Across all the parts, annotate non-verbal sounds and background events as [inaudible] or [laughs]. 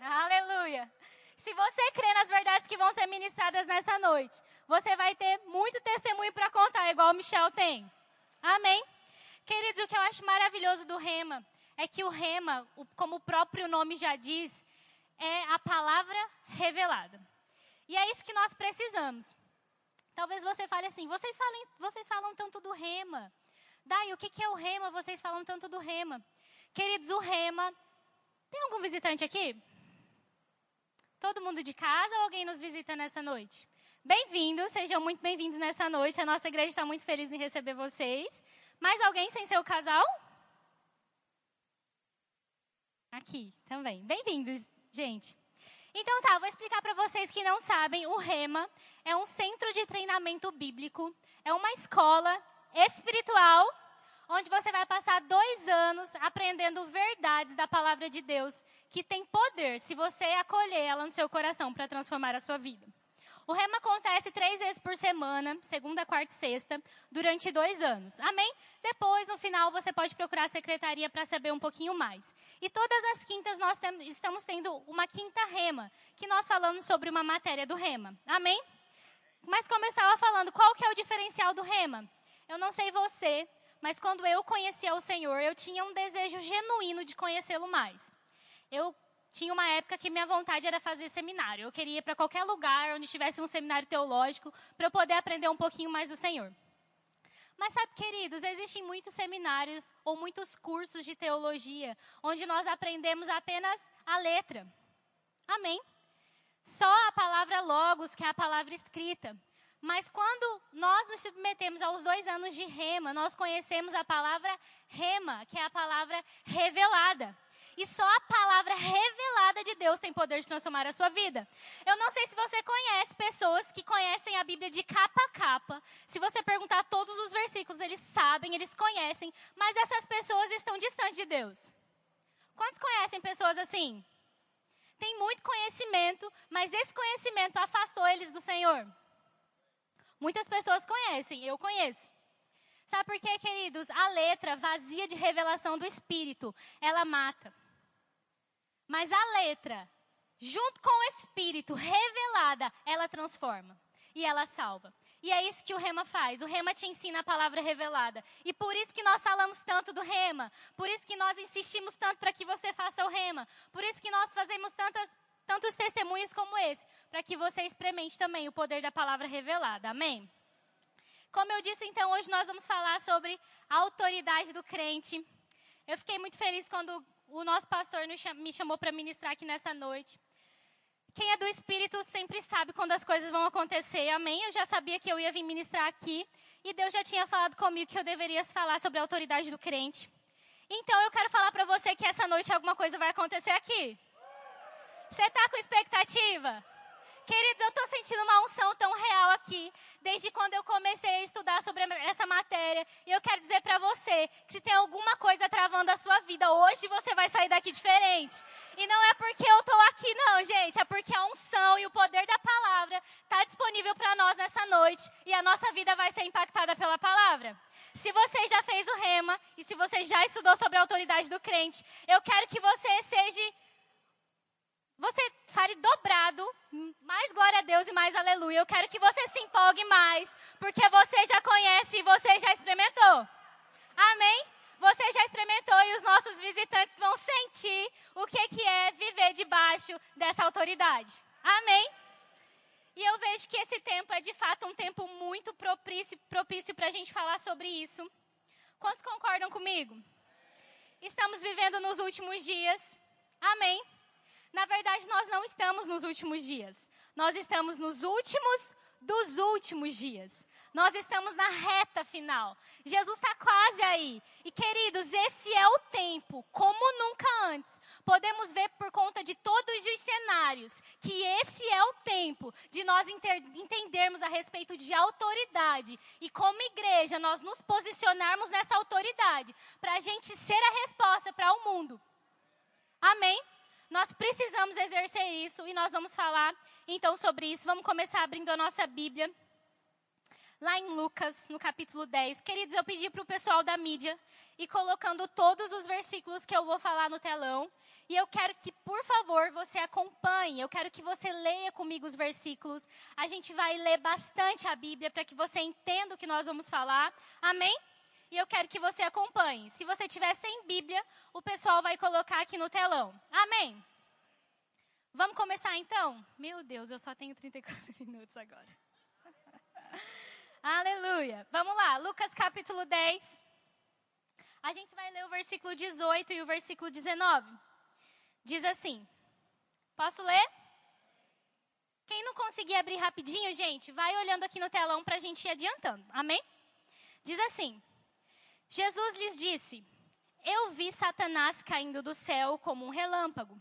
Aleluia. Se você crê nas verdades que vão ser ministradas nessa noite, você vai ter muito testemunho para contar, igual o Michel tem. Amém? Queridos, o que eu acho maravilhoso do rema é que o rema, como o próprio nome já diz, é a palavra revelada. E é isso que nós precisamos. Talvez você fale assim, vocês, falem, vocês falam tanto do rema. Dai, o que, que é o rema? Vocês falam tanto do rema. Queridos, o rema. Tem algum visitante aqui? Todo mundo de casa ou alguém nos visita nessa noite? Bem-vindos, sejam muito bem-vindos nessa noite. A nossa igreja está muito feliz em receber vocês. Mais alguém sem seu casal? Aqui também. Bem-vindos, gente. Então tá, vou explicar para vocês que não sabem, o Rema é um centro de treinamento bíblico, é uma escola espiritual onde você vai passar dois anos aprendendo verdades da palavra de Deus que tem poder se você acolher ela no seu coração para transformar a sua vida. O rema acontece três vezes por semana, segunda, quarta e sexta, durante dois anos. Amém? Depois, no final, você pode procurar a secretaria para saber um pouquinho mais. E todas as quintas nós estamos tendo uma quinta rema, que nós falamos sobre uma matéria do rema. Amém? Mas como eu estava falando, qual que é o diferencial do rema? Eu não sei você, mas quando eu conhecia o Senhor, eu tinha um desejo genuíno de conhecê-lo mais. Eu tinha uma época que minha vontade era fazer seminário. Eu queria ir para qualquer lugar onde tivesse um seminário teológico para eu poder aprender um pouquinho mais do Senhor. Mas sabe, queridos, existem muitos seminários ou muitos cursos de teologia onde nós aprendemos apenas a letra. Amém? Só a palavra logos, que é a palavra escrita. Mas quando nós nos submetemos aos dois anos de rema, nós conhecemos a palavra rema, que é a palavra revelada. E só a palavra revelada de Deus tem poder de transformar a sua vida. Eu não sei se você conhece pessoas que conhecem a Bíblia de capa a capa. Se você perguntar todos os versículos, eles sabem, eles conhecem, mas essas pessoas estão distantes de Deus. Quantos conhecem pessoas assim? Tem muito conhecimento, mas esse conhecimento afastou eles do Senhor. Muitas pessoas conhecem, eu conheço. Sabe por quê, queridos? A letra vazia de revelação do Espírito, ela mata. Mas a letra, junto com o Espírito revelada, ela transforma e ela salva. E é isso que o Rema faz. O Rema te ensina a palavra revelada. E por isso que nós falamos tanto do Rema. Por isso que nós insistimos tanto para que você faça o Rema. Por isso que nós fazemos tantas, tantos testemunhos como esse. Para que você experimente também o poder da palavra revelada. Amém? Como eu disse, então, hoje nós vamos falar sobre a autoridade do crente. Eu fiquei muito feliz quando o nosso pastor me chamou para ministrar aqui nessa noite. Quem é do Espírito sempre sabe quando as coisas vão acontecer, amém? Eu já sabia que eu ia vir ministrar aqui e Deus já tinha falado comigo que eu deveria falar sobre a autoridade do crente. Então eu quero falar para você que essa noite alguma coisa vai acontecer aqui. Você está com expectativa? Queridos, eu estou sentindo uma unção tão real aqui, desde quando eu comecei a estudar sobre essa matéria. E eu quero dizer para você que se tem alguma coisa travando a sua vida, hoje você vai sair daqui diferente. E não é porque eu estou aqui, não, gente. É porque a unção e o poder da palavra está disponível para nós nessa noite. E a nossa vida vai ser impactada pela palavra. Se você já fez o rema e se você já estudou sobre a autoridade do crente, eu quero que você seja você fale dobrado, mais glória a Deus e mais aleluia. Eu quero que você se empolgue mais, porque você já conhece e você já experimentou. Amém? Você já experimentou e os nossos visitantes vão sentir o que, que é viver debaixo dessa autoridade. Amém? E eu vejo que esse tempo é de fato um tempo muito propício, propício para a gente falar sobre isso. Quantos concordam comigo? Estamos vivendo nos últimos dias. Amém? Na verdade, nós não estamos nos últimos dias. Nós estamos nos últimos dos últimos dias. Nós estamos na reta final. Jesus está quase aí. E queridos, esse é o tempo, como nunca antes. Podemos ver por conta de todos os cenários que esse é o tempo de nós entendermos a respeito de autoridade e, como igreja, nós nos posicionarmos nessa autoridade para a gente ser a resposta para o mundo. Amém? Nós precisamos exercer isso e nós vamos falar então sobre isso. Vamos começar abrindo a nossa Bíblia. Lá em Lucas, no capítulo 10. Queridos, eu pedi para o pessoal da mídia e colocando todos os versículos que eu vou falar no telão. E eu quero que, por favor, você acompanhe. Eu quero que você leia comigo os versículos. A gente vai ler bastante a Bíblia para que você entenda o que nós vamos falar. Amém? E eu quero que você acompanhe. Se você tiver sem Bíblia, o pessoal vai colocar aqui no telão. Amém? Vamos começar então? Meu Deus, eu só tenho 34 [laughs] minutos agora. Aleluia. Vamos lá, Lucas capítulo 10. A gente vai ler o versículo 18 e o versículo 19. Diz assim: Posso ler? Quem não conseguir abrir rapidinho, gente, vai olhando aqui no telão para a gente ir adiantando. Amém? Diz assim: Jesus lhes disse: Eu vi Satanás caindo do céu como um relâmpago.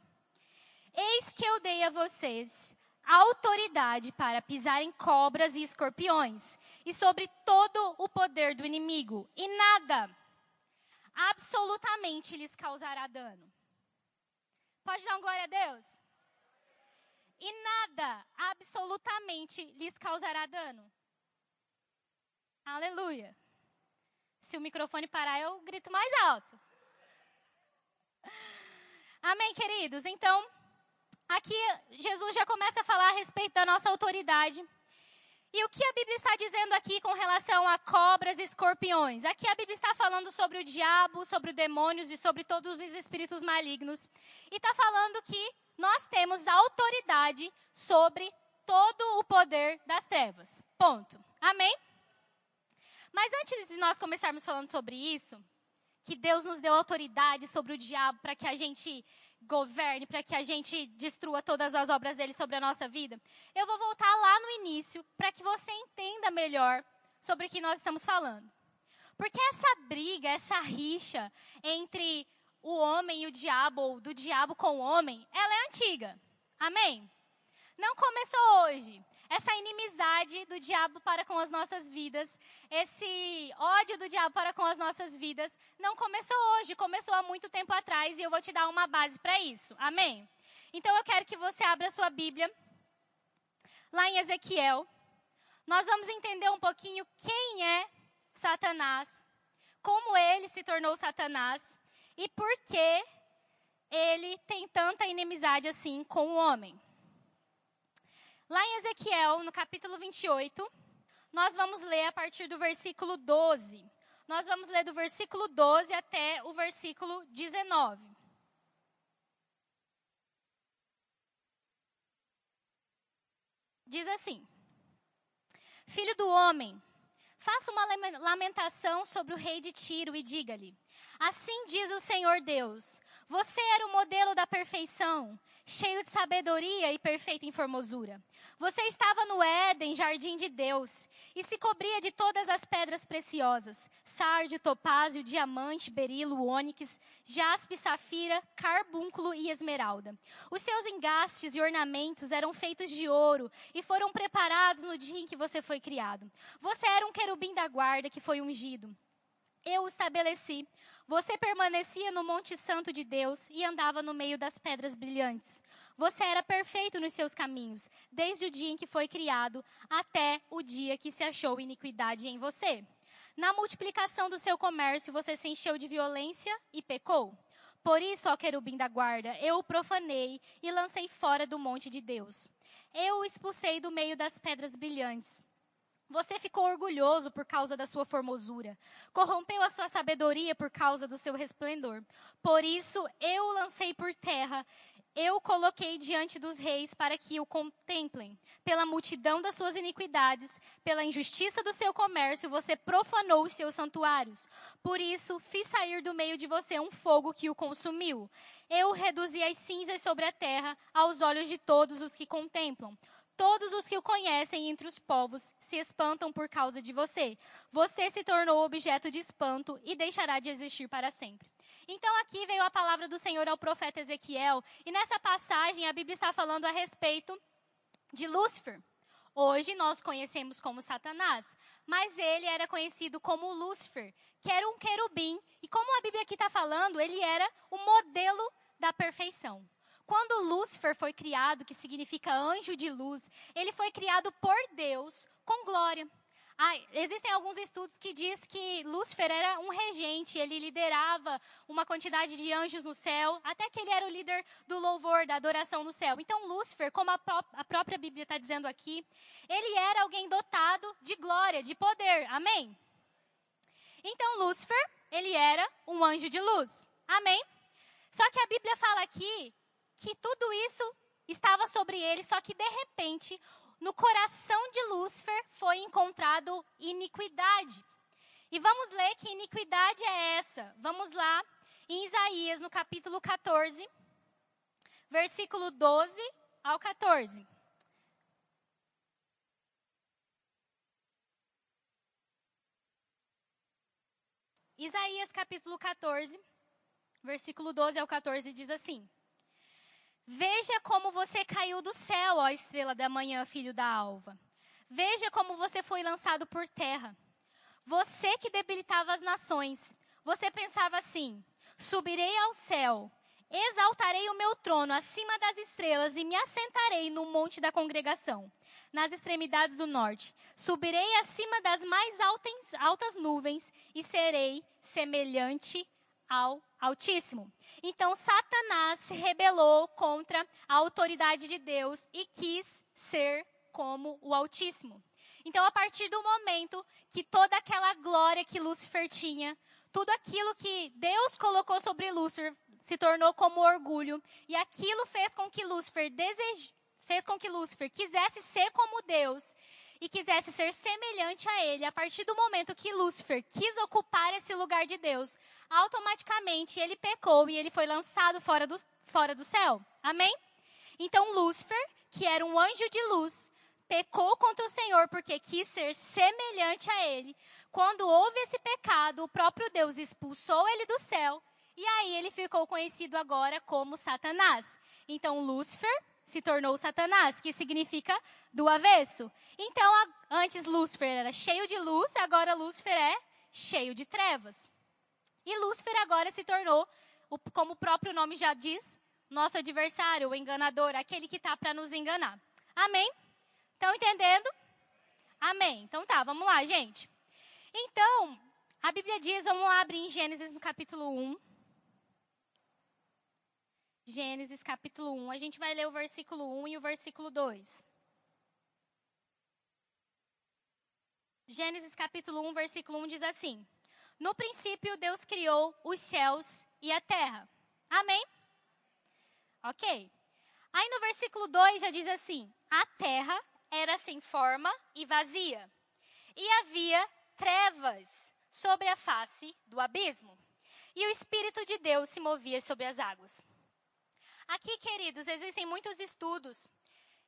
Eis que eu dei a vocês autoridade para pisar em cobras e escorpiões e sobre todo o poder do inimigo, e nada, absolutamente lhes causará dano. Pode dar um glória a Deus? E nada, absolutamente, lhes causará dano. Aleluia. Se o microfone parar, eu grito mais alto. Amém, queridos? Então, aqui Jesus já começa a falar a respeito da nossa autoridade. E o que a Bíblia está dizendo aqui com relação a cobras e escorpiões? Aqui a Bíblia está falando sobre o diabo, sobre demônios e sobre todos os espíritos malignos. E está falando que nós temos autoridade sobre todo o poder das trevas. Ponto. Amém? Mas antes de nós começarmos falando sobre isso, que Deus nos deu autoridade sobre o diabo para que a gente governe, para que a gente destrua todas as obras dele sobre a nossa vida, eu vou voltar lá no início para que você entenda melhor sobre o que nós estamos falando. Porque essa briga, essa rixa entre o homem e o diabo, ou do diabo com o homem, ela é antiga. Amém? Não começou hoje essa inimizade do diabo para com as nossas vidas, esse ódio do diabo para com as nossas vidas, não começou hoje, começou há muito tempo atrás e eu vou te dar uma base para isso. Amém? Então eu quero que você abra sua Bíblia lá em Ezequiel. Nós vamos entender um pouquinho quem é Satanás, como ele se tornou Satanás e por que ele tem tanta inimizade assim com o homem. Lá em Ezequiel, no capítulo 28, nós vamos ler a partir do versículo 12. Nós vamos ler do versículo 12 até o versículo 19. Diz assim: Filho do homem, faça uma lamentação sobre o rei de Tiro e diga-lhe: Assim diz o Senhor Deus: Você era o modelo da perfeição, cheio de sabedoria e perfeito em formosura. Você estava no Éden, jardim de Deus, e se cobria de todas as pedras preciosas: sardio, topázio, diamante, berilo, ônix, jaspe, safira, carbúnculo e esmeralda. Os seus engastes e ornamentos eram feitos de ouro e foram preparados no dia em que você foi criado. Você era um querubim da guarda que foi ungido. Eu o estabeleci. Você permanecia no Monte Santo de Deus e andava no meio das pedras brilhantes. Você era perfeito nos seus caminhos, desde o dia em que foi criado até o dia que se achou iniquidade em você. Na multiplicação do seu comércio, você se encheu de violência e pecou. Por isso, ó querubim da guarda, eu o profanei e lancei fora do monte de Deus. Eu o expulsei do meio das pedras brilhantes. Você ficou orgulhoso por causa da sua formosura. Corrompeu a sua sabedoria por causa do seu resplendor. Por isso eu o lancei por terra eu coloquei diante dos reis para que o contemplem. Pela multidão das suas iniquidades, pela injustiça do seu comércio, você profanou os seus santuários. Por isso, fiz sair do meio de você um fogo que o consumiu. Eu reduzi as cinzas sobre a terra aos olhos de todos os que contemplam. Todos os que o conhecem entre os povos se espantam por causa de você. Você se tornou objeto de espanto e deixará de existir para sempre. Então aqui veio a palavra do Senhor ao profeta Ezequiel, e nessa passagem a Bíblia está falando a respeito de Lúcifer. Hoje nós conhecemos como Satanás, mas ele era conhecido como Lúcifer, que era um querubim, e como a Bíblia aqui está falando, ele era o modelo da perfeição. Quando Lúcifer foi criado, que significa anjo de luz, ele foi criado por Deus com glória. Ah, existem alguns estudos que diz que Lúcifer era um regente, ele liderava uma quantidade de anjos no céu, até que ele era o líder do louvor, da adoração no céu. Então, Lúcifer, como a, pró a própria Bíblia está dizendo aqui, ele era alguém dotado de glória, de poder. Amém? Então, Lúcifer, ele era um anjo de luz. Amém? Só que a Bíblia fala aqui que tudo isso estava sobre ele, só que de repente no coração de Lúcifer foi encontrado iniquidade. E vamos ler que iniquidade é essa. Vamos lá em Isaías, no capítulo 14, versículo 12 ao 14. Isaías capítulo 14, versículo 12 ao 14 diz assim: Veja como você caiu do céu, ó estrela da manhã, filho da alva. Veja como você foi lançado por terra. Você que debilitava as nações. Você pensava assim: subirei ao céu, exaltarei o meu trono acima das estrelas e me assentarei no monte da congregação, nas extremidades do norte. Subirei acima das mais altas, nuvens e serei semelhante ao Altíssimo. Então, Satanás se rebelou contra a autoridade de Deus e quis ser como o Altíssimo. Então, a partir do momento que toda aquela glória que Lúcifer tinha, tudo aquilo que Deus colocou sobre Lúcifer se tornou como orgulho, e aquilo fez com que Lúcifer fez com que Lúcifer quisesse ser como Deus e quisesse ser semelhante a ele, a partir do momento que Lúcifer quis ocupar esse lugar de Deus, automaticamente ele pecou e ele foi lançado fora do, fora do céu. Amém? Então Lúcifer, que era um anjo de luz, pecou contra o Senhor porque quis ser semelhante a ele. Quando houve esse pecado, o próprio Deus expulsou ele do céu e aí ele ficou conhecido agora como Satanás. Então Lúcifer se tornou Satanás, que significa do avesso. Então, antes Lúcifer era cheio de luz, agora Lúcifer é cheio de trevas. E Lúcifer agora se tornou, como o próprio nome já diz, nosso adversário, o enganador, aquele que está para nos enganar. Amém? Estão entendendo? Amém. Então tá, vamos lá, gente. Então, a Bíblia diz, vamos lá abrir em Gênesis no capítulo 1. Gênesis capítulo 1. A gente vai ler o versículo 1 e o versículo 2. Gênesis capítulo 1, versículo 1 diz assim: No princípio Deus criou os céus e a terra. Amém? Ok. Aí no versículo 2 já diz assim: A terra era sem forma e vazia, e havia trevas sobre a face do abismo, e o Espírito de Deus se movia sobre as águas. Aqui, queridos, existem muitos estudos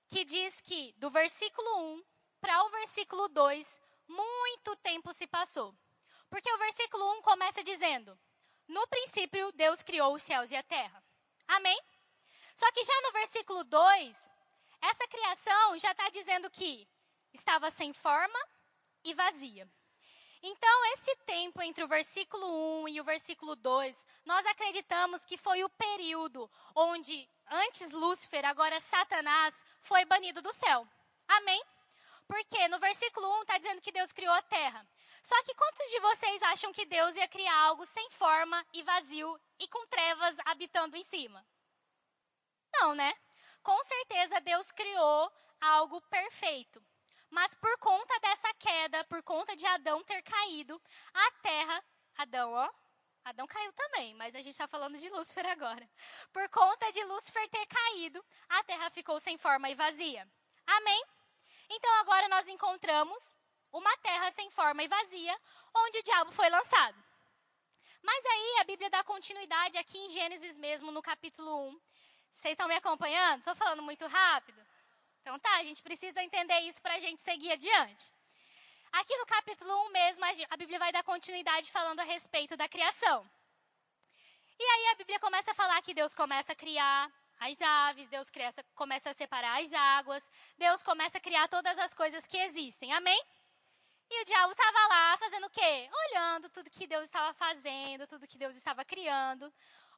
que diz que do versículo 1 para o versículo 2, muito tempo se passou. Porque o versículo 1 começa dizendo: No princípio, Deus criou os céus e a terra. Amém? Só que já no versículo 2, essa criação já está dizendo que estava sem forma e vazia. Esse tempo entre o versículo 1 e o versículo 2, nós acreditamos que foi o período onde antes Lúcifer, agora Satanás, foi banido do céu. Amém? Porque no versículo 1 está dizendo que Deus criou a terra. Só que quantos de vocês acham que Deus ia criar algo sem forma e vazio e com trevas habitando em cima? Não, né? Com certeza Deus criou algo perfeito. Mas por conta dessa queda, por conta de Adão ter caído, a terra. Adão, ó. Adão caiu também, mas a gente está falando de Lúcifer agora. Por conta de Lúcifer ter caído, a terra ficou sem forma e vazia. Amém? Então agora nós encontramos uma terra sem forma e vazia, onde o diabo foi lançado. Mas aí a Bíblia dá continuidade aqui em Gênesis mesmo, no capítulo 1. Vocês estão me acompanhando? Estou falando muito rápido? Então tá, a gente precisa entender isso para a gente seguir adiante. Aqui no capítulo 1 mesmo, a Bíblia vai dar continuidade falando a respeito da criação. E aí a Bíblia começa a falar que Deus começa a criar as aves, Deus começa a separar as águas, Deus começa a criar todas as coisas que existem. Amém? E o diabo estava lá fazendo o quê? Olhando tudo que Deus estava fazendo, tudo que Deus estava criando,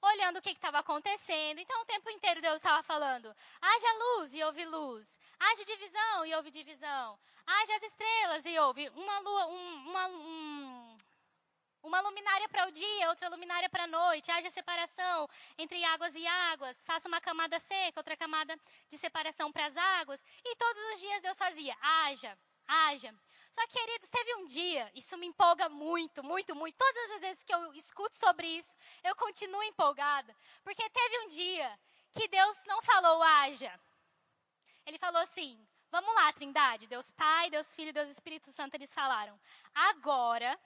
olhando o que estava acontecendo. Então, o tempo inteiro Deus estava falando: haja luz e houve luz, haja divisão e houve divisão, haja as estrelas e houve uma lua, um, uma, um, uma luminária para o dia, outra luminária para a noite, haja separação entre águas e águas, faça uma camada seca, outra camada de separação para as águas. E todos os dias Deus fazia: haja, haja. Só que, queridos, teve um dia, isso me empolga muito, muito, muito. Todas as vezes que eu escuto sobre isso, eu continuo empolgada. Porque teve um dia que Deus não falou haja. Ele falou assim: vamos lá, Trindade, Deus Pai, Deus Filho, Deus Espírito Santo, eles falaram. Agora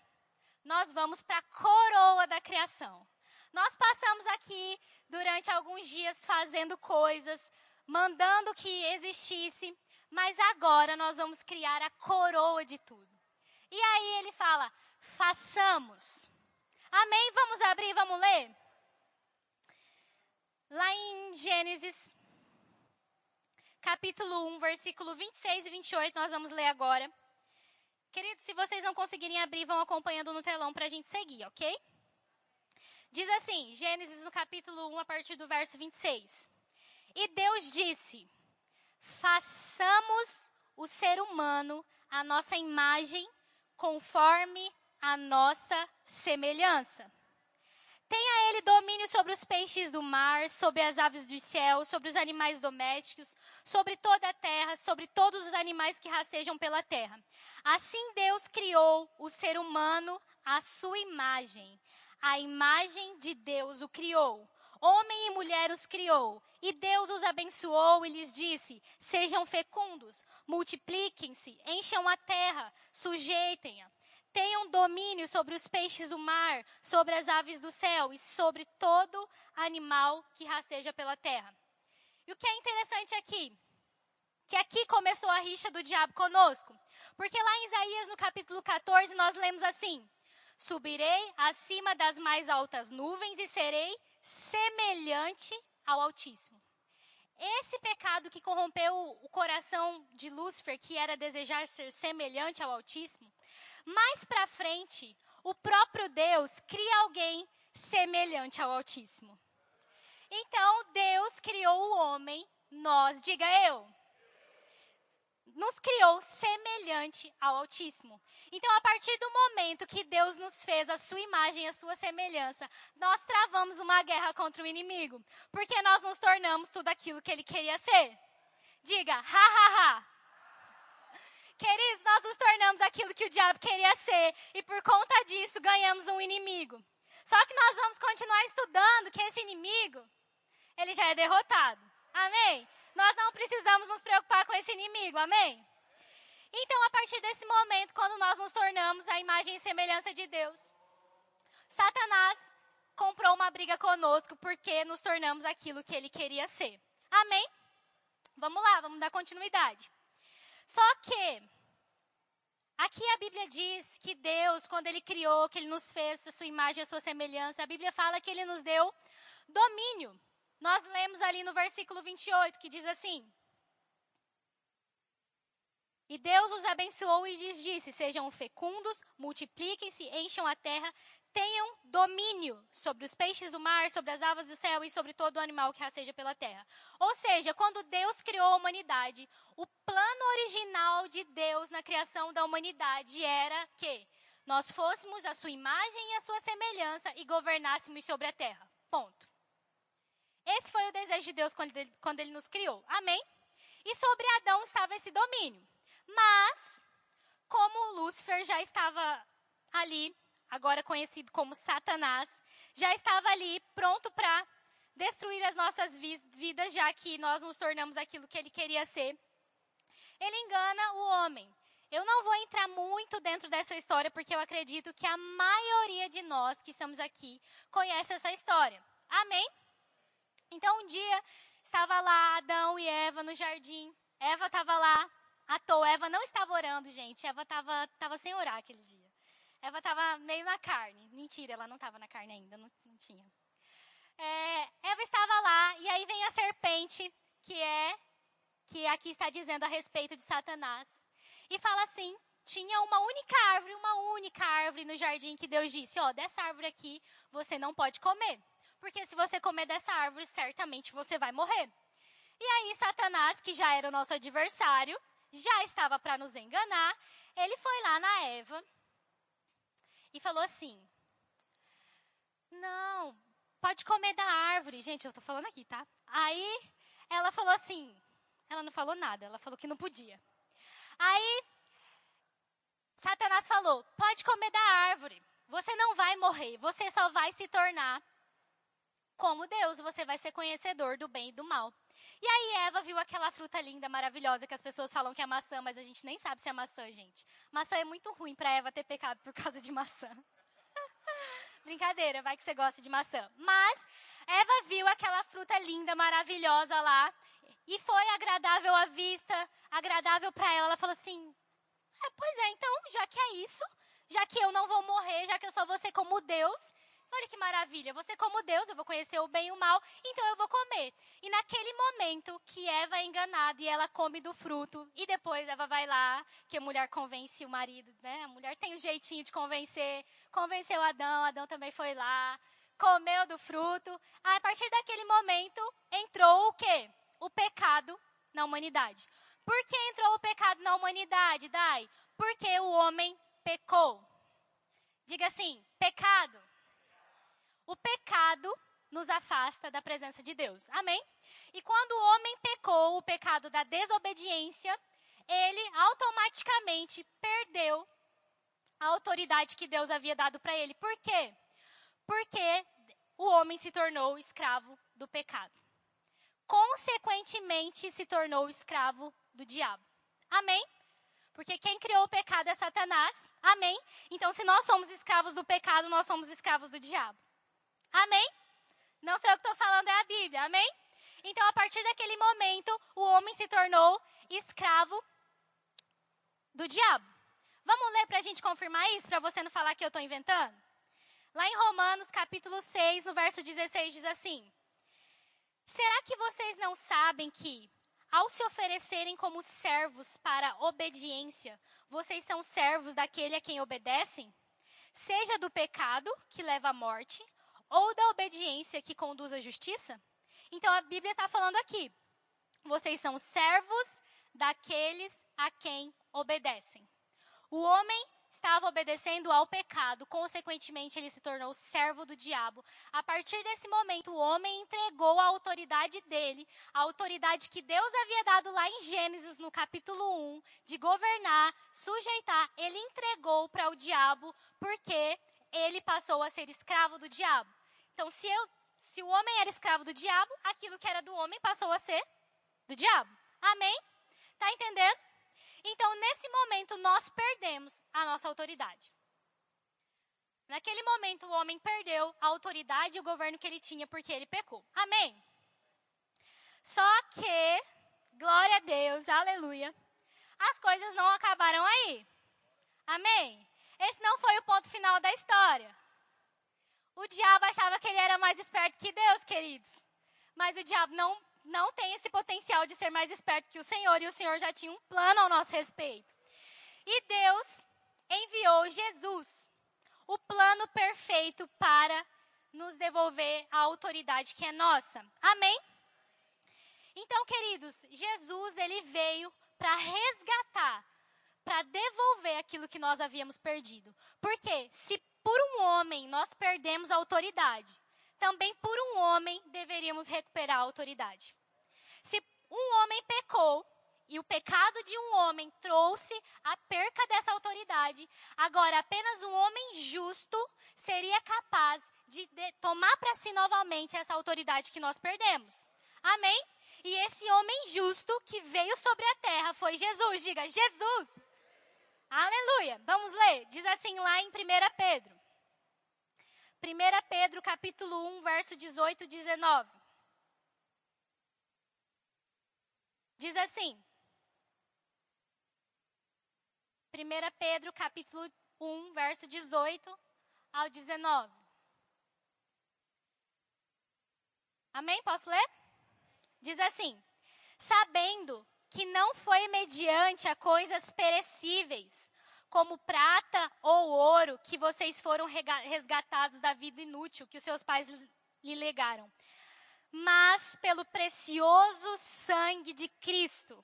nós vamos para a coroa da criação. Nós passamos aqui durante alguns dias fazendo coisas, mandando que existisse, mas agora nós vamos criar a coroa de tudo. E aí ele fala: façamos. Amém? Vamos abrir, vamos ler? Lá em Gênesis, capítulo 1, versículo 26 e 28, nós vamos ler agora. Queridos, se vocês não conseguirem abrir, vão acompanhando no telão para a gente seguir, ok? Diz assim, Gênesis, no capítulo 1, a partir do verso 26. E Deus disse: façamos o ser humano a nossa imagem, conforme a nossa semelhança. Tenha ele domínio sobre os peixes do mar, sobre as aves do céu, sobre os animais domésticos, sobre toda a terra, sobre todos os animais que rastejam pela terra. Assim Deus criou o ser humano à sua imagem. A imagem de Deus o criou. Homem e mulher os criou. E Deus os abençoou e lhes disse: Sejam fecundos, multipliquem-se, encham a terra, sujeitem-a tenham domínio sobre os peixes do mar, sobre as aves do céu e sobre todo animal que rasteja pela terra. E o que é interessante aqui, que aqui começou a rixa do diabo conosco. Porque lá em Isaías, no capítulo 14, nós lemos assim: Subirei acima das mais altas nuvens e serei semelhante ao Altíssimo. Esse pecado que corrompeu o coração de Lúcifer, que era desejar ser semelhante ao Altíssimo, mais para frente, o próprio Deus cria alguém semelhante ao Altíssimo. Então, Deus criou o homem, nós, diga eu, nos criou semelhante ao Altíssimo. Então, a partir do momento que Deus nos fez a sua imagem a sua semelhança, nós travamos uma guerra contra o inimigo, porque nós nos tornamos tudo aquilo que ele queria ser. Diga, ha, ha, ha. Queridos, nós nos tornamos aquilo que o diabo queria ser e por conta disso ganhamos um inimigo. Só que nós vamos continuar estudando que esse inimigo, ele já é derrotado. Amém? Nós não precisamos nos preocupar com esse inimigo. Amém? Então, a partir desse momento, quando nós nos tornamos a imagem e semelhança de Deus, Satanás comprou uma briga conosco porque nos tornamos aquilo que ele queria ser. Amém? Vamos lá, vamos dar continuidade. Só que aqui a Bíblia diz que Deus, quando ele criou, que ele nos fez a sua imagem, a sua semelhança, a Bíblia fala que ele nos deu domínio. Nós lemos ali no versículo 28 que diz assim: E Deus os abençoou e lhes disse: Sejam fecundos, multipliquem-se, encham a terra, tenham domínio sobre os peixes do mar, sobre as aves do céu e sobre todo animal que rasteja pela terra. Ou seja, quando Deus criou a humanidade, o plano original de Deus na criação da humanidade era que nós fôssemos a sua imagem e a sua semelhança e governássemos sobre a terra. Ponto. Esse foi o desejo de Deus quando ele, quando ele nos criou. Amém? E sobre Adão estava esse domínio. Mas, como Lúcifer já estava ali agora conhecido como Satanás, já estava ali pronto para destruir as nossas vidas, já que nós nos tornamos aquilo que ele queria ser. Ele engana o homem. Eu não vou entrar muito dentro dessa história, porque eu acredito que a maioria de nós que estamos aqui conhece essa história. Amém? Então, um dia, estava lá Adão e Eva no jardim. Eva estava lá, à toa. Eva não estava orando, gente. Eva estava sem orar aquele dia. Eva estava meio na carne. Mentira, ela não estava na carne ainda, não, não tinha. É, Eva estava lá, e aí vem a serpente, que é, que aqui está dizendo a respeito de Satanás, e fala assim: tinha uma única árvore, uma única árvore no jardim que Deus disse: ó, dessa árvore aqui você não pode comer, porque se você comer dessa árvore, certamente você vai morrer. E aí, Satanás, que já era o nosso adversário, já estava para nos enganar, ele foi lá na Eva e falou assim: Não, pode comer da árvore. Gente, eu estou falando aqui, tá? Aí ela falou assim: Ela não falou nada, ela falou que não podia. Aí Satanás falou: Pode comer da árvore. Você não vai morrer, você só vai se tornar como Deus, você vai ser conhecedor do bem e do mal. E aí Eva viu aquela fruta linda, maravilhosa, que as pessoas falam que é maçã, mas a gente nem sabe se é maçã, gente. Maçã é muito ruim para Eva ter pecado por [laughs] causa de maçã. [laughs] Brincadeira, vai que você gosta de maçã. Mas Eva viu aquela fruta linda, maravilhosa lá, e foi agradável à vista, agradável para ela. Ela falou assim: é, pois é, então, já que é isso, já que eu não vou morrer, já que eu só vou ser como Deus, olha que maravilha, ser como Deus, eu vou conhecer o bem e o mal, então eu vou comer. E naquele momento que Eva é enganada e ela come do fruto, e depois Eva vai lá, que a mulher convence o marido, né? A mulher tem um jeitinho de convencer, convenceu Adão, Adão também foi lá, comeu do fruto. A partir daquele momento entrou o quê? O pecado na humanidade. Por que entrou o pecado na humanidade, Dai? Porque o homem pecou. Diga assim: pecado. O pecado nos afasta da presença de Deus. Amém? E quando o homem pecou, o pecado da desobediência, ele automaticamente perdeu a autoridade que Deus havia dado para ele. Por quê? Porque o homem se tornou escravo do pecado. Consequentemente, se tornou escravo do diabo. Amém? Porque quem criou o pecado é Satanás. Amém? Então, se nós somos escravos do pecado, nós somos escravos do diabo. Amém? Não sei o que estou falando, é a Bíblia. Amém? Então, a partir daquele momento, o homem se tornou escravo do diabo. Vamos ler para a gente confirmar isso, para você não falar que eu estou inventando? Lá em Romanos, capítulo 6, no verso 16, diz assim: Será que vocês não sabem que ao se oferecerem como servos para obediência, vocês são servos daquele a quem obedecem? Seja do pecado, que leva à morte, ou da obediência, que conduz à justiça? Então a Bíblia está falando aqui: vocês são servos daqueles a quem obedecem. O homem estava obedecendo ao pecado, consequentemente ele se tornou servo do diabo. A partir desse momento, o homem entregou a autoridade dele, a autoridade que Deus havia dado lá em Gênesis, no capítulo 1, de governar, sujeitar, ele entregou para o diabo, porque ele passou a ser escravo do diabo. Então, se, eu, se o homem era escravo do diabo, aquilo que era do homem passou a ser do diabo. Amém? Tá entendendo? Então, nesse momento, nós perdemos a nossa autoridade. Naquele momento, o homem perdeu a autoridade e o governo que ele tinha porque ele pecou. Amém? Só que, glória a Deus, aleluia, as coisas não acabaram aí. Amém? Esse não foi o ponto final da história. O diabo achava que ele era mais esperto que Deus, queridos. Mas o diabo não não tem esse potencial de ser mais esperto que o Senhor, e o Senhor já tinha um plano ao nosso respeito. E Deus enviou Jesus, o plano perfeito para nos devolver a autoridade que é nossa. Amém? Então, queridos, Jesus ele veio para resgatar, para devolver aquilo que nós havíamos perdido. Porque se por um homem nós perdemos a autoridade, também por um homem deveríamos recuperar a autoridade. Se um homem pecou e o pecado de um homem trouxe a perca dessa autoridade, agora apenas um homem justo seria capaz de, de tomar para si novamente essa autoridade que nós perdemos. Amém? E esse homem justo que veio sobre a terra foi Jesus. Diga, Jesus. Aleluia. Vamos ler. Diz assim lá em 1 Pedro. 1 Pedro capítulo 1, verso 18 e 19. Diz assim. 1 Pedro capítulo 1, verso 18 ao 19. Amém? Posso ler? Diz assim: Sabendo que não foi mediante a coisas perecíveis, como prata ou ouro, que vocês foram resgatados da vida inútil que os seus pais lhe legaram, mas pelo precioso sangue de Cristo,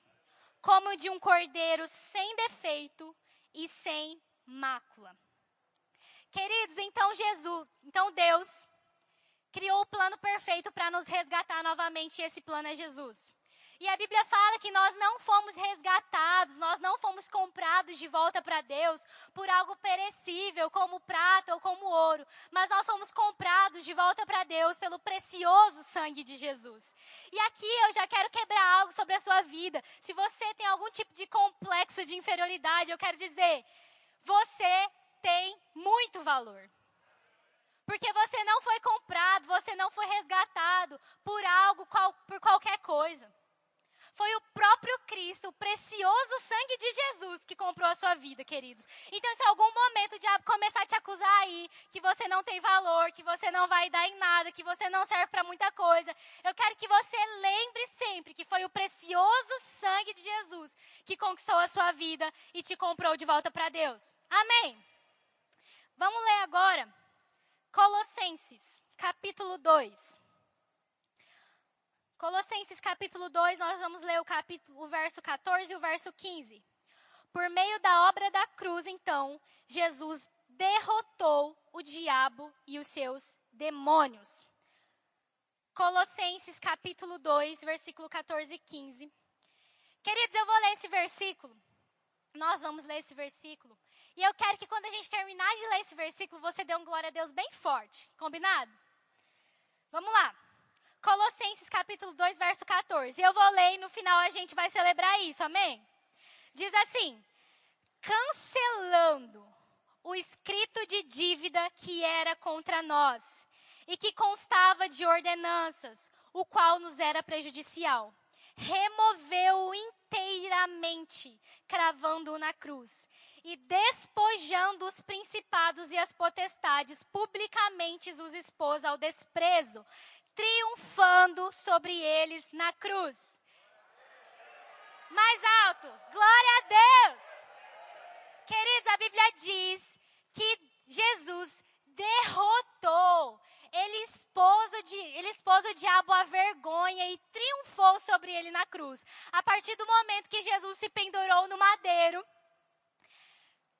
como de um cordeiro sem defeito e sem mácula. Queridos, então Jesus, então Deus criou o plano perfeito para nos resgatar novamente, e esse plano é Jesus. E a Bíblia fala que nós não fomos resgatados, nós não fomos comprados de volta para Deus por algo perecível, como prata ou como ouro, mas nós fomos comprados de volta para Deus pelo precioso sangue de Jesus. E aqui eu já quero quebrar algo sobre a sua vida. Se você tem algum tipo de complexo de inferioridade, eu quero dizer, você tem muito valor. Porque você não foi comprado, você não foi resgatado por algo, por qualquer coisa. Foi o próprio Cristo, o precioso sangue de Jesus que comprou a sua vida, queridos. Então, se em algum momento o diabo começar a te acusar aí, que você não tem valor, que você não vai dar em nada, que você não serve para muita coisa, eu quero que você lembre sempre que foi o precioso sangue de Jesus que conquistou a sua vida e te comprou de volta para Deus. Amém. Vamos ler agora Colossenses, capítulo 2. Colossenses capítulo 2, nós vamos ler o, capítulo, o verso 14 e o verso 15. Por meio da obra da cruz, então, Jesus derrotou o diabo e os seus demônios. Colossenses capítulo 2, versículo 14 e 15. Queridos, eu vou ler esse versículo. Nós vamos ler esse versículo. E eu quero que quando a gente terminar de ler esse versículo, você dê um glória a Deus bem forte. Combinado? Vamos lá. Colossenses capítulo 2, verso 14. Eu vou ler e no final a gente vai celebrar isso, amém? Diz assim: cancelando o escrito de dívida que era contra nós e que constava de ordenanças, o qual nos era prejudicial. Removeu-o inteiramente, cravando-o na cruz e despojando os principados e as potestades, publicamente os expôs ao desprezo, triunfando sobre eles na cruz. Mais alto, glória a Deus! Queridos, a Bíblia diz que Jesus derrotou, ele expôs, o, ele expôs o diabo à vergonha e triunfou sobre ele na cruz. A partir do momento que Jesus se pendurou no madeiro,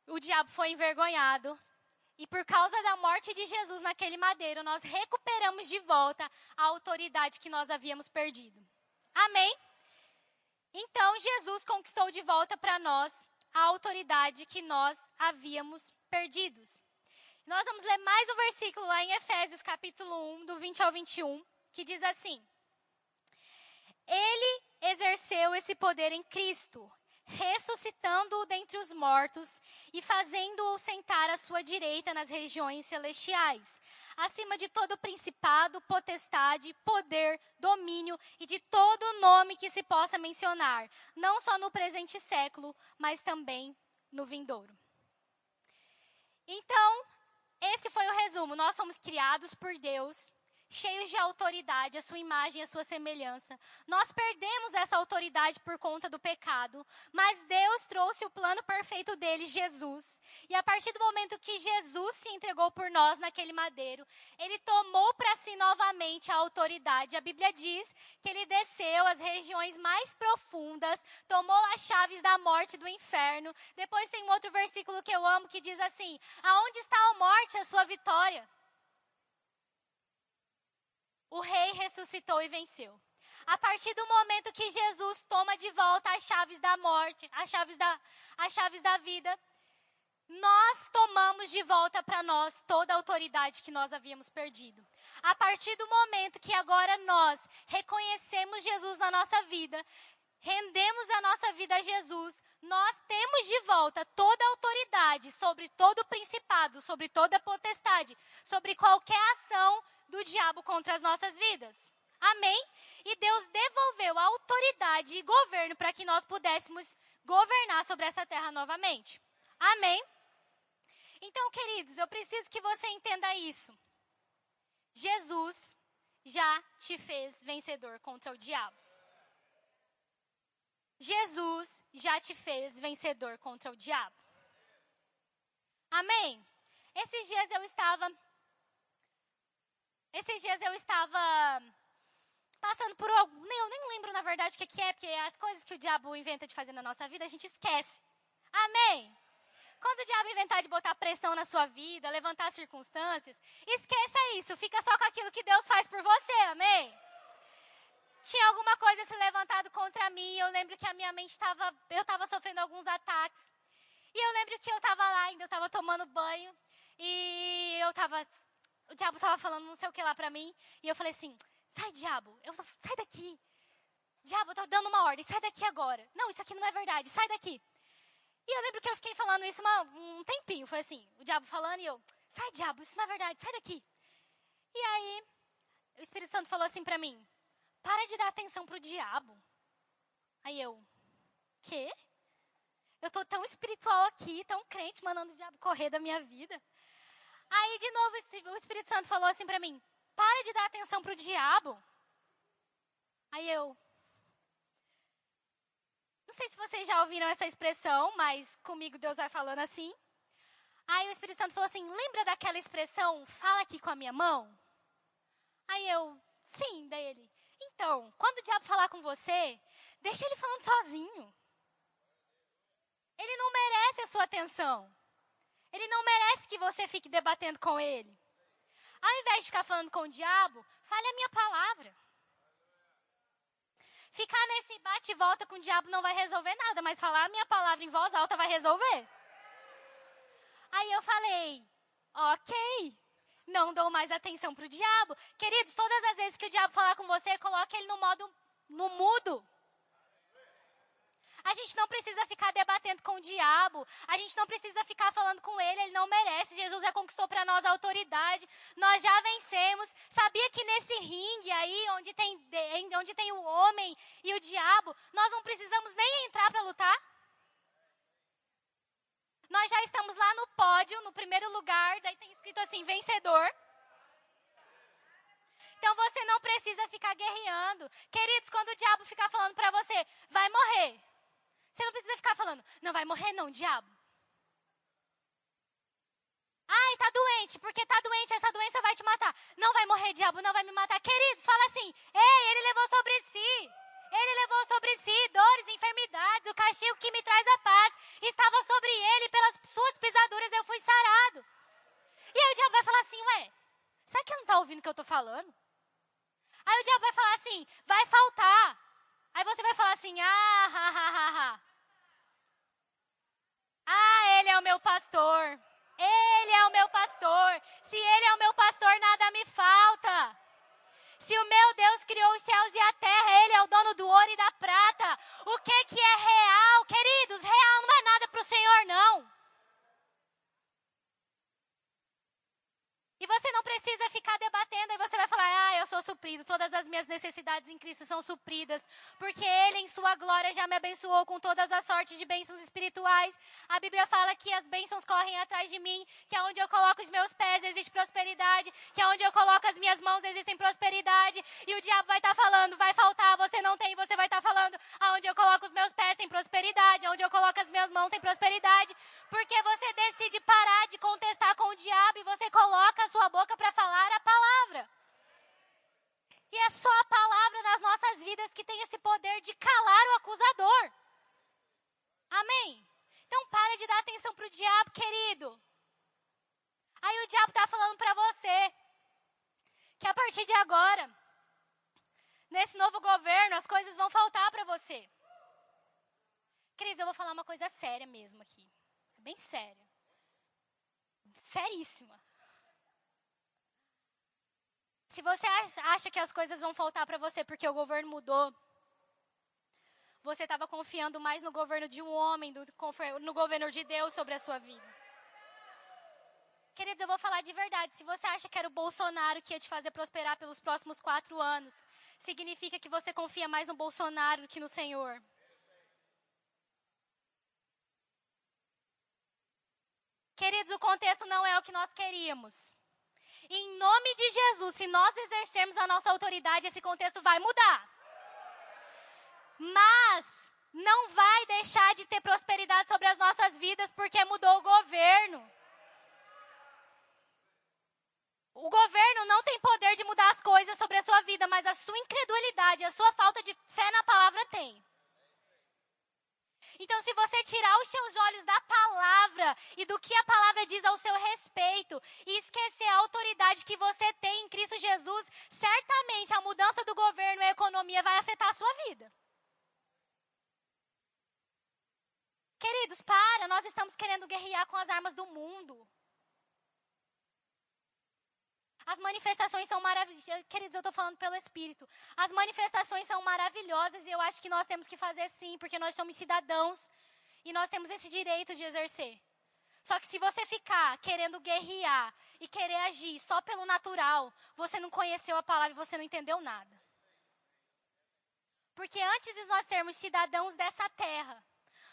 o diabo foi envergonhado, e por causa da morte de Jesus naquele madeiro, nós recuperamos de volta a autoridade que nós havíamos perdido. Amém? Então, Jesus conquistou de volta para nós a autoridade que nós havíamos perdidos. Nós vamos ler mais um versículo lá em Efésios, capítulo 1, do 20 ao 21, que diz assim: Ele exerceu esse poder em Cristo, ressuscitando-o dentre os mortos e fazendo-o sentar à sua direita nas regiões celestiais, acima de todo principado, potestade, poder, domínio e de todo nome que se possa mencionar, não só no presente século, mas também no vindouro. Então, esse foi o resumo. Nós somos criados por Deus cheios de autoridade, a sua imagem a sua semelhança. Nós perdemos essa autoridade por conta do pecado, mas Deus trouxe o plano perfeito dele, Jesus. E a partir do momento que Jesus se entregou por nós naquele madeiro, ele tomou para si novamente a autoridade. A Bíblia diz que ele desceu às regiões mais profundas, tomou as chaves da morte do inferno. Depois tem um outro versículo que eu amo que diz assim: Aonde está a morte, a sua vitória? O rei ressuscitou e venceu. A partir do momento que Jesus toma de volta as chaves da morte, as chaves da, as chaves da vida, nós tomamos de volta para nós toda a autoridade que nós havíamos perdido. A partir do momento que agora nós reconhecemos Jesus na nossa vida, rendemos a nossa vida a Jesus, nós temos de volta toda a autoridade sobre todo o principado, sobre toda a potestade, sobre qualquer ação do diabo contra as nossas vidas. Amém? E Deus devolveu a autoridade e governo para que nós pudéssemos governar sobre essa terra novamente. Amém? Então, queridos, eu preciso que você entenda isso. Jesus já te fez vencedor contra o diabo. Jesus já te fez vencedor contra o diabo. Amém? Esses dias eu estava esses dias eu estava passando por algo. Nem, eu nem lembro, na verdade, o que, que é, porque as coisas que o diabo inventa de fazer na nossa vida, a gente esquece. Amém? Quando o diabo inventar de botar pressão na sua vida, levantar circunstâncias, esqueça isso, fica só com aquilo que Deus faz por você, amém? Tinha alguma coisa se levantado contra mim, eu lembro que a minha mente estava, eu estava sofrendo alguns ataques. E eu lembro que eu estava lá ainda, eu estava tomando banho, e eu estava, o diabo estava falando não sei o que lá para mim, e eu falei assim, sai diabo, eu, sai daqui. Diabo, eu tô dando uma ordem, sai daqui agora. Não, isso aqui não é verdade, sai daqui. E eu lembro que eu fiquei falando isso uma, um tempinho. Foi assim, o diabo falando e eu, sai diabo, isso não é verdade, sai daqui. E aí, o Espírito Santo falou assim para mim, para de dar atenção pro diabo. Aí eu, quê? Eu tô tão espiritual aqui, tão crente, mandando o diabo correr da minha vida. Aí, de novo, o Espírito Santo falou assim para mim, para de dar atenção pro diabo. Aí eu, não sei se vocês já ouviram essa expressão, mas comigo Deus vai falando assim. Aí o Espírito Santo falou assim: lembra daquela expressão, fala aqui com a minha mão? Aí eu, sim, daí ele. Então, quando o diabo falar com você, deixa ele falando sozinho. Ele não merece a sua atenção. Ele não merece que você fique debatendo com ele. Ao invés de ficar falando com o diabo, fale a minha palavra. Ficar nesse bate e volta com o diabo não vai resolver nada, mas falar a minha palavra em voz alta vai resolver. Aí eu falei, ok, não dou mais atenção para o diabo. Queridos, todas as vezes que o diabo falar com você, coloque ele no modo no mudo. A gente não precisa ficar debatendo com o diabo. A gente não precisa ficar falando com ele. Ele não merece. Jesus já conquistou para nós a autoridade. Nós já vencemos. Sabia que nesse ringue aí, onde tem, onde tem o homem e o diabo, nós não precisamos nem entrar para lutar? Nós já estamos lá no pódio, no primeiro lugar. Daí tem escrito assim: vencedor. Então você não precisa ficar guerreando. Queridos, quando o diabo ficar falando para você, vai morrer. Você não precisa ficar falando, não vai morrer não, diabo. Ai, tá doente, porque tá doente, essa doença vai te matar. Não vai morrer, diabo, não vai me matar. Queridos, fala assim: ei, ele levou sobre si. Ele levou sobre si dores, enfermidades, o castigo que me traz a paz. Estava sobre ele, pelas suas pisaduras eu fui sarado. E aí o diabo vai falar assim: ué, será que ele não está ouvindo o que eu estou falando? Aí o diabo vai falar assim: vai faltar. Aí você vai falar assim: ah, ha, ha, ha, ha. Ah, ele é o meu pastor. Ele é o meu pastor. Se ele é o meu pastor, nada me falta. Se o meu Criou os céus e a terra, ele é o dono do ouro e da prata. O que que é real, queridos? Real não é nada para o Senhor, não. E você não precisa ficar debatendo, e você vai falar: ah, eu sou suprido, todas as minhas necessidades em Cristo são supridas, porque Ele, em Sua glória, já me abençoou com todas as sortes de bênçãos espirituais. A Bíblia fala que as bênçãos correm atrás de mim, que aonde eu coloco os meus pés existe prosperidade, que aonde eu coloco as minhas mãos existe prosperidade. E o diabo vai estar tá falando: vai faltar, você não tem, você vai estar tá falando: aonde eu coloco os meus pés tem prosperidade, aonde eu coloco as minhas mãos tem prosperidade, porque você decide parar de contestar com o diabo e você coloca a sua boca para falar a palavra. E é só a palavra nas nossas vidas que tem esse poder de calar o acusador. Amém? Então para de dar atenção para o diabo, querido. Aí o diabo está falando para você que a partir de agora, nesse novo governo, as coisas vão faltar para você. Queridos, eu vou falar uma coisa séria mesmo aqui. Bem séria. Seríssima. Se você acha que as coisas vão faltar para você porque o governo mudou, você estava confiando mais no governo de um homem do no governo de Deus sobre a sua vida. Queridos, eu vou falar de verdade. Se você acha que era o Bolsonaro que ia te fazer prosperar pelos próximos quatro anos, significa que você confia mais no Bolsonaro do que no Senhor. Queridos, o contexto não é o que nós queríamos. Em nome de Jesus, se nós exercermos a nossa autoridade, esse contexto vai mudar. Mas não vai deixar de ter prosperidade sobre as nossas vidas porque mudou o governo. O governo não tem poder de mudar as coisas sobre a sua vida, mas a sua incredulidade, a sua falta de fé na palavra tem. Então, se você tirar os seus olhos da palavra e do que a palavra diz ao seu respeito e esquecer a autoridade que você tem em Cristo Jesus, certamente a mudança do governo e a economia vai afetar a sua vida. Queridos, para, nós estamos querendo guerrear com as armas do mundo. As manifestações são maravilhosas. Queridos, eu estou falando pelo Espírito. As manifestações são maravilhosas e eu acho que nós temos que fazer sim, porque nós somos cidadãos e nós temos esse direito de exercer. Só que se você ficar querendo guerrear e querer agir só pelo natural, você não conheceu a palavra e você não entendeu nada. Porque antes de nós sermos cidadãos dessa terra,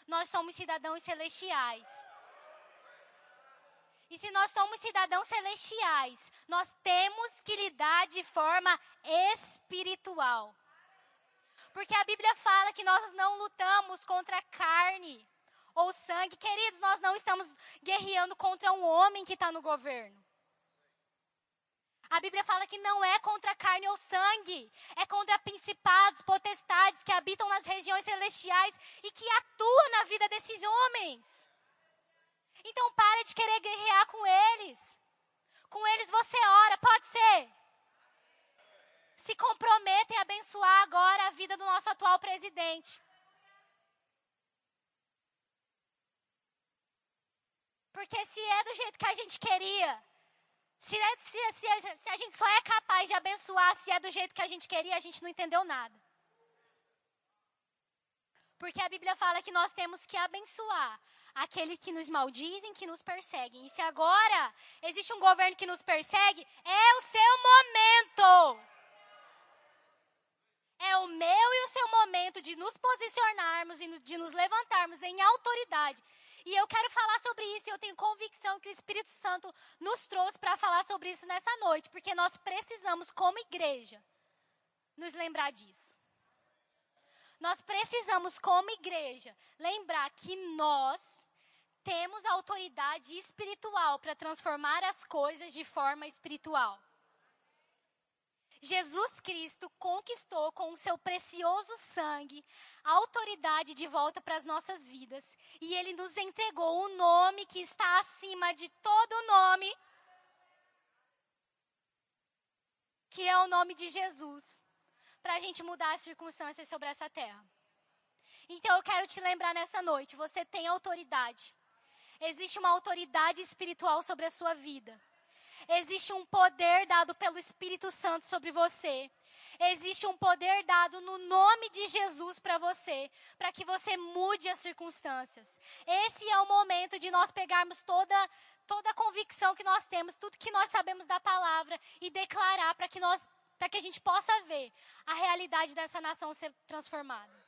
nós somos cidadãos celestiais. E se nós somos cidadãos celestiais, nós temos que lidar de forma espiritual. Porque a Bíblia fala que nós não lutamos contra carne ou sangue. Queridos, nós não estamos guerreando contra um homem que está no governo. A Bíblia fala que não é contra carne ou sangue, é contra principados, potestades que habitam nas regiões celestiais e que atuam na vida desses homens. Então para de querer guerrear com eles. Com eles você ora, pode ser. Se comprometa em abençoar agora a vida do nosso atual presidente. Porque se é do jeito que a gente queria, se, é, se, se, se, a gente só é capaz de abençoar se é do jeito que a gente queria, a gente não entendeu nada. Porque a Bíblia fala que nós temos que abençoar aquele que nos maldizem, que nos perseguem. E se agora existe um governo que nos persegue, é o seu momento. É o meu e o seu momento de nos posicionarmos e de nos levantarmos em autoridade. E eu quero falar sobre isso e eu tenho convicção que o Espírito Santo nos trouxe para falar sobre isso nessa noite, porque nós precisamos, como igreja, nos lembrar disso. Nós precisamos, como igreja, lembrar que nós temos autoridade espiritual para transformar as coisas de forma espiritual. Jesus Cristo conquistou com o seu precioso sangue a autoridade de volta para as nossas vidas. E ele nos entregou o nome que está acima de todo nome, que é o nome de Jesus para a gente mudar as circunstâncias sobre essa terra. Então eu quero te lembrar nessa noite: você tem autoridade. Existe uma autoridade espiritual sobre a sua vida. Existe um poder dado pelo Espírito Santo sobre você. Existe um poder dado no nome de Jesus para você, para que você mude as circunstâncias. Esse é o momento de nós pegarmos toda toda a convicção que nós temos, tudo que nós sabemos da palavra e declarar para que nós para que a gente possa ver a realidade dessa nação ser transformada.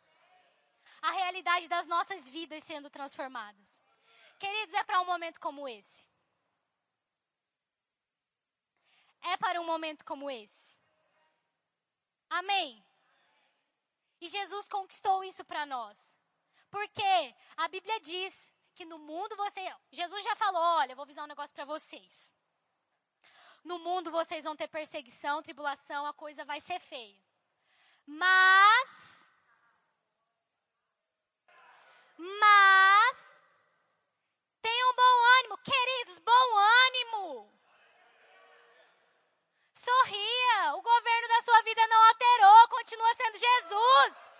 A realidade das nossas vidas sendo transformadas. Queridos, é para um momento como esse. É para um momento como esse. Amém. E Jesus conquistou isso para nós. Porque a Bíblia diz que no mundo você. Jesus já falou: olha, eu vou avisar um negócio para vocês. No mundo vocês vão ter perseguição, tribulação, a coisa vai ser feia. Mas. Mas. Tenham bom ânimo, queridos, bom ânimo. Sorria, o governo da sua vida não alterou, continua sendo Jesus.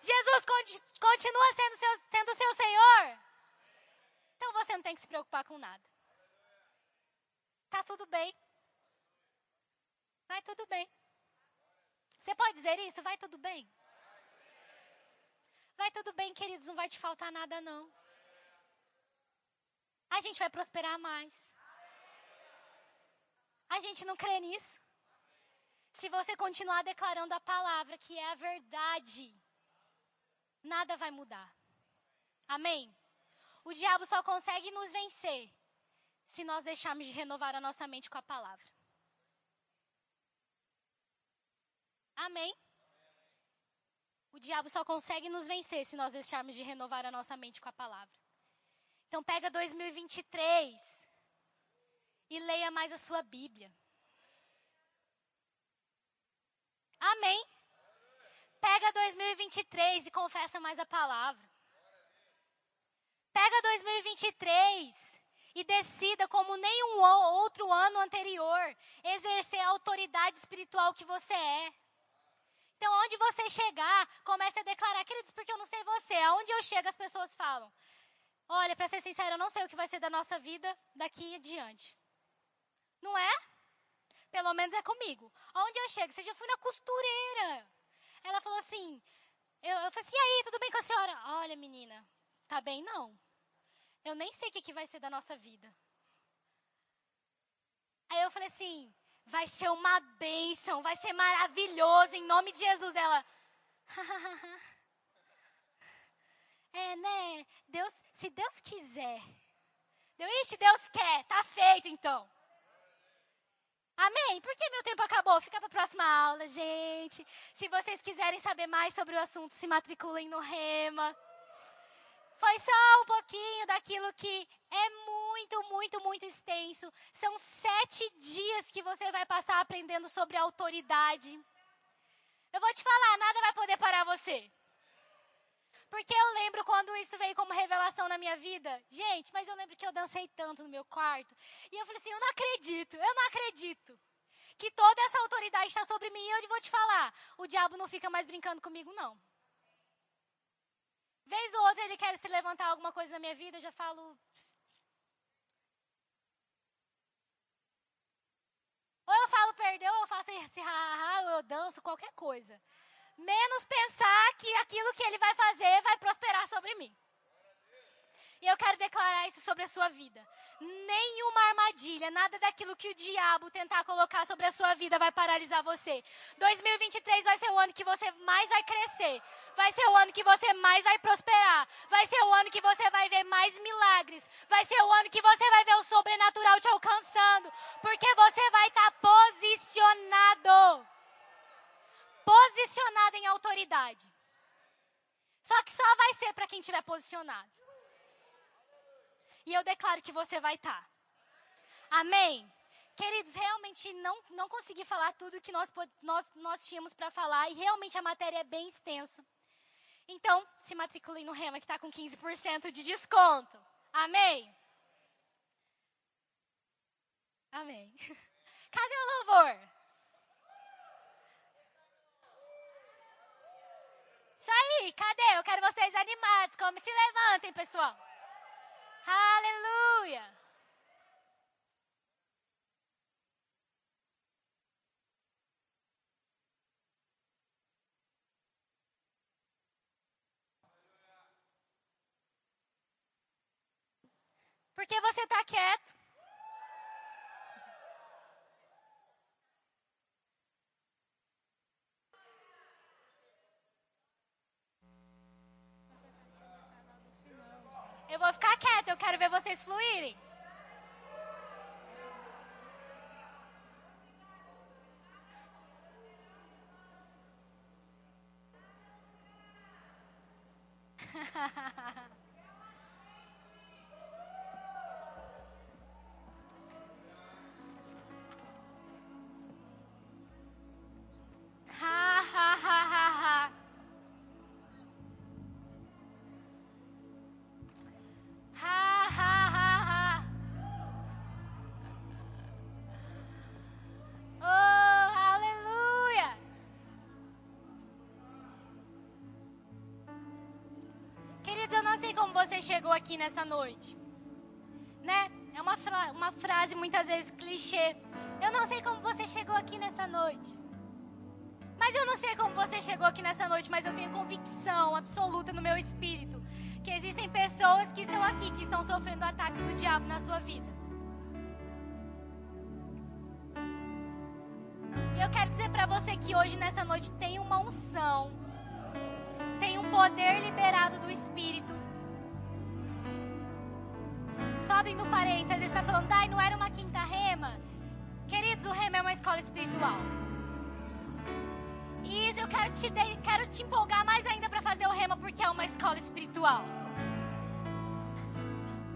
Jesus continua sendo seu, sendo seu Senhor. Então você não tem que se preocupar com nada. Tá tudo bem. Vai tudo bem. Você pode dizer isso? Vai tudo bem. Vai tudo bem, queridos, não vai te faltar nada não. A gente vai prosperar mais. A gente não crê nisso. Se você continuar declarando a palavra, que é a verdade, nada vai mudar. Amém? O diabo só consegue nos vencer se nós deixarmos de renovar a nossa mente com a palavra. Amém? O diabo só consegue nos vencer se nós deixarmos de renovar a nossa mente com a palavra. Então pega 2023 e leia mais a sua Bíblia. Amém? Pega 2023 e confessa mais a palavra. Pega 2023 e decida, como nenhum outro ano anterior, exercer a autoridade espiritual que você é. Então, onde você chegar, comece a declarar, queridos, porque eu não sei você. Aonde eu chego, as pessoas falam: Olha, para ser sincero, eu não sei o que vai ser da nossa vida daqui adiante. Não é? Pelo menos é comigo. Onde eu chego? Você já fui na costureira. Ela falou assim: eu, eu falei assim, e aí, tudo bem com a senhora? Olha, menina, tá bem não. Eu nem sei o que, que vai ser da nossa vida. Aí eu falei assim: vai ser uma bênção, vai ser maravilhoso, em nome de Jesus. Ela. [laughs] é, né? Deus, se Deus quiser. Deu, ixi, Deus quer, tá feito então. Amém? Porque meu tempo acabou. Fica para a próxima aula, gente. Se vocês quiserem saber mais sobre o assunto, se matriculem no Rema. Foi só um pouquinho daquilo que é muito, muito, muito extenso. São sete dias que você vai passar aprendendo sobre autoridade. Eu vou te falar, nada vai poder parar você. Porque eu lembro quando isso veio como revelação na minha vida. Gente, mas eu lembro que eu dancei tanto no meu quarto. E eu falei assim: eu não acredito, eu não acredito. Que toda essa autoridade está sobre mim. E eu vou te falar: o diabo não fica mais brincando comigo, não. Vez ou outra ele quer se levantar alguma coisa na minha vida, eu já falo. Ou eu falo perdeu, ou eu faço esse ha, ou eu danço, qualquer coisa. Menos pensar que aquilo que ele vai fazer vai prosperar sobre mim. E eu quero declarar isso sobre a sua vida nenhuma armadilha, nada daquilo que o diabo tentar colocar sobre a sua vida vai paralisar você. 2023 vai ser o ano que você mais vai crescer. Vai ser o ano que você mais vai prosperar. Vai ser o ano que você vai ver mais milagres. Vai ser o ano que você vai ver o sobrenatural te alcançando. Porque você vai estar tá posicionado. Posicionado em autoridade. Só que só vai ser para quem estiver posicionado. E eu declaro que você vai estar. Tá. Amém? Queridos, realmente não, não consegui falar tudo que nós, nós, nós tínhamos para falar e realmente a matéria é bem extensa. Então, se matriculem no Rema que está com 15% de desconto. Amém? Amém. [laughs] Cadê o louvor? Isso aí, cadê? Eu quero vocês animados. Como se levantem, pessoal. Aleluia! Por que você está quieto? Eu vou ficar quieta, eu quero ver vocês fluírem. [laughs] chegou aqui nessa noite. Né? É uma, fra uma frase muitas vezes clichê. Eu não sei como você chegou aqui nessa noite. Mas eu não sei como você chegou aqui nessa noite, mas eu tenho convicção absoluta no meu espírito que existem pessoas que estão aqui que estão sofrendo ataques do diabo na sua vida. E eu quero dizer para você que hoje nessa noite tem uma unção, tem um poder liberado do espírito só abrindo parênteses, às está falando, Dai, não era uma quinta rema? Queridos, o rema é uma escola espiritual. E eu quero te, quero te empolgar mais ainda para fazer o rema, porque é uma escola espiritual.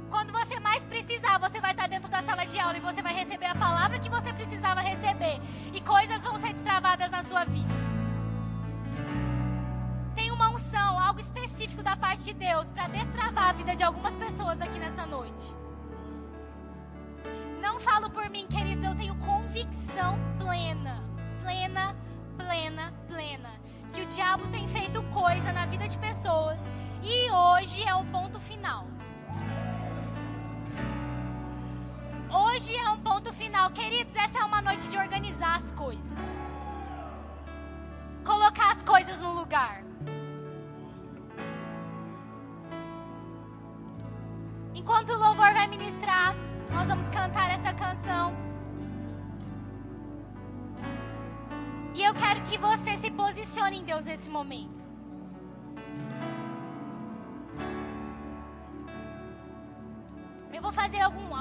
Quando você mais precisar, você vai estar dentro da sala de aula e você vai receber a palavra que você precisava receber. E coisas vão ser destravadas na sua vida. Algo específico da parte de Deus para destravar a vida de algumas pessoas aqui nessa noite. Não falo por mim, queridos, eu tenho convicção plena, plena, plena, plena, que o diabo tem feito coisa na vida de pessoas e hoje é um ponto final. Hoje é um ponto final. Queridos, essa é uma noite de organizar as coisas. Colocar as coisas no lugar. Enquanto o louvor vai ministrar, nós vamos cantar essa canção. E eu quero que você se posicione em Deus nesse momento. Eu vou fazer algum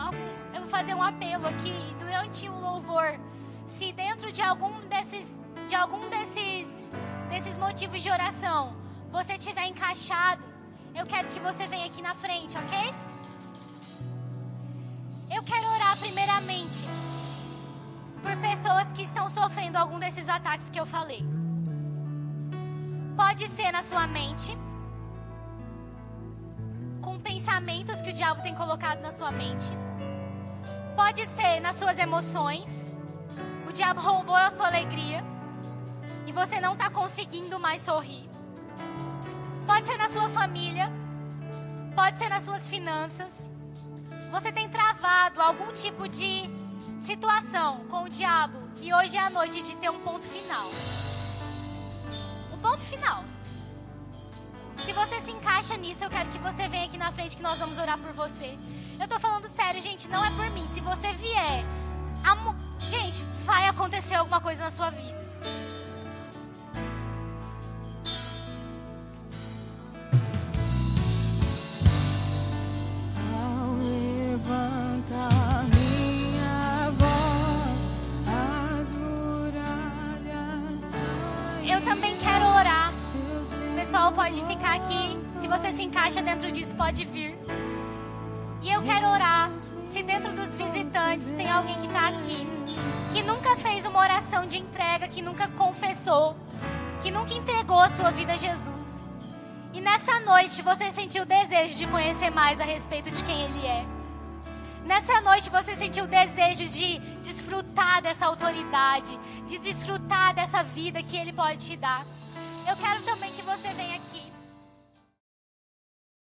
eu vou fazer um apelo aqui durante o louvor. Se dentro de algum desses de algum desses desses motivos de oração você tiver encaixado, eu quero que você venha aqui na frente, OK? Primeiramente por pessoas que estão sofrendo algum desses ataques que eu falei. Pode ser na sua mente, com pensamentos que o diabo tem colocado na sua mente. Pode ser nas suas emoções. O diabo roubou a sua alegria e você não está conseguindo mais sorrir. Pode ser na sua família. Pode ser nas suas finanças você tem travado algum tipo de situação com o diabo e hoje é a noite de ter um ponto final. Um ponto final. Se você se encaixa nisso, eu quero que você venha aqui na frente que nós vamos orar por você. Eu tô falando sério, gente, não é por mim. Se você vier, gente, vai acontecer alguma coisa na sua vida. Dentro disso, pode vir. E eu quero orar. Se dentro dos visitantes tem alguém que está aqui, que nunca fez uma oração de entrega, que nunca confessou, que nunca entregou a sua vida a Jesus. E nessa noite você sentiu o desejo de conhecer mais a respeito de quem Ele é. Nessa noite você sentiu o desejo de desfrutar dessa autoridade, de desfrutar dessa vida que Ele pode te dar. Eu quero também que você venha aqui.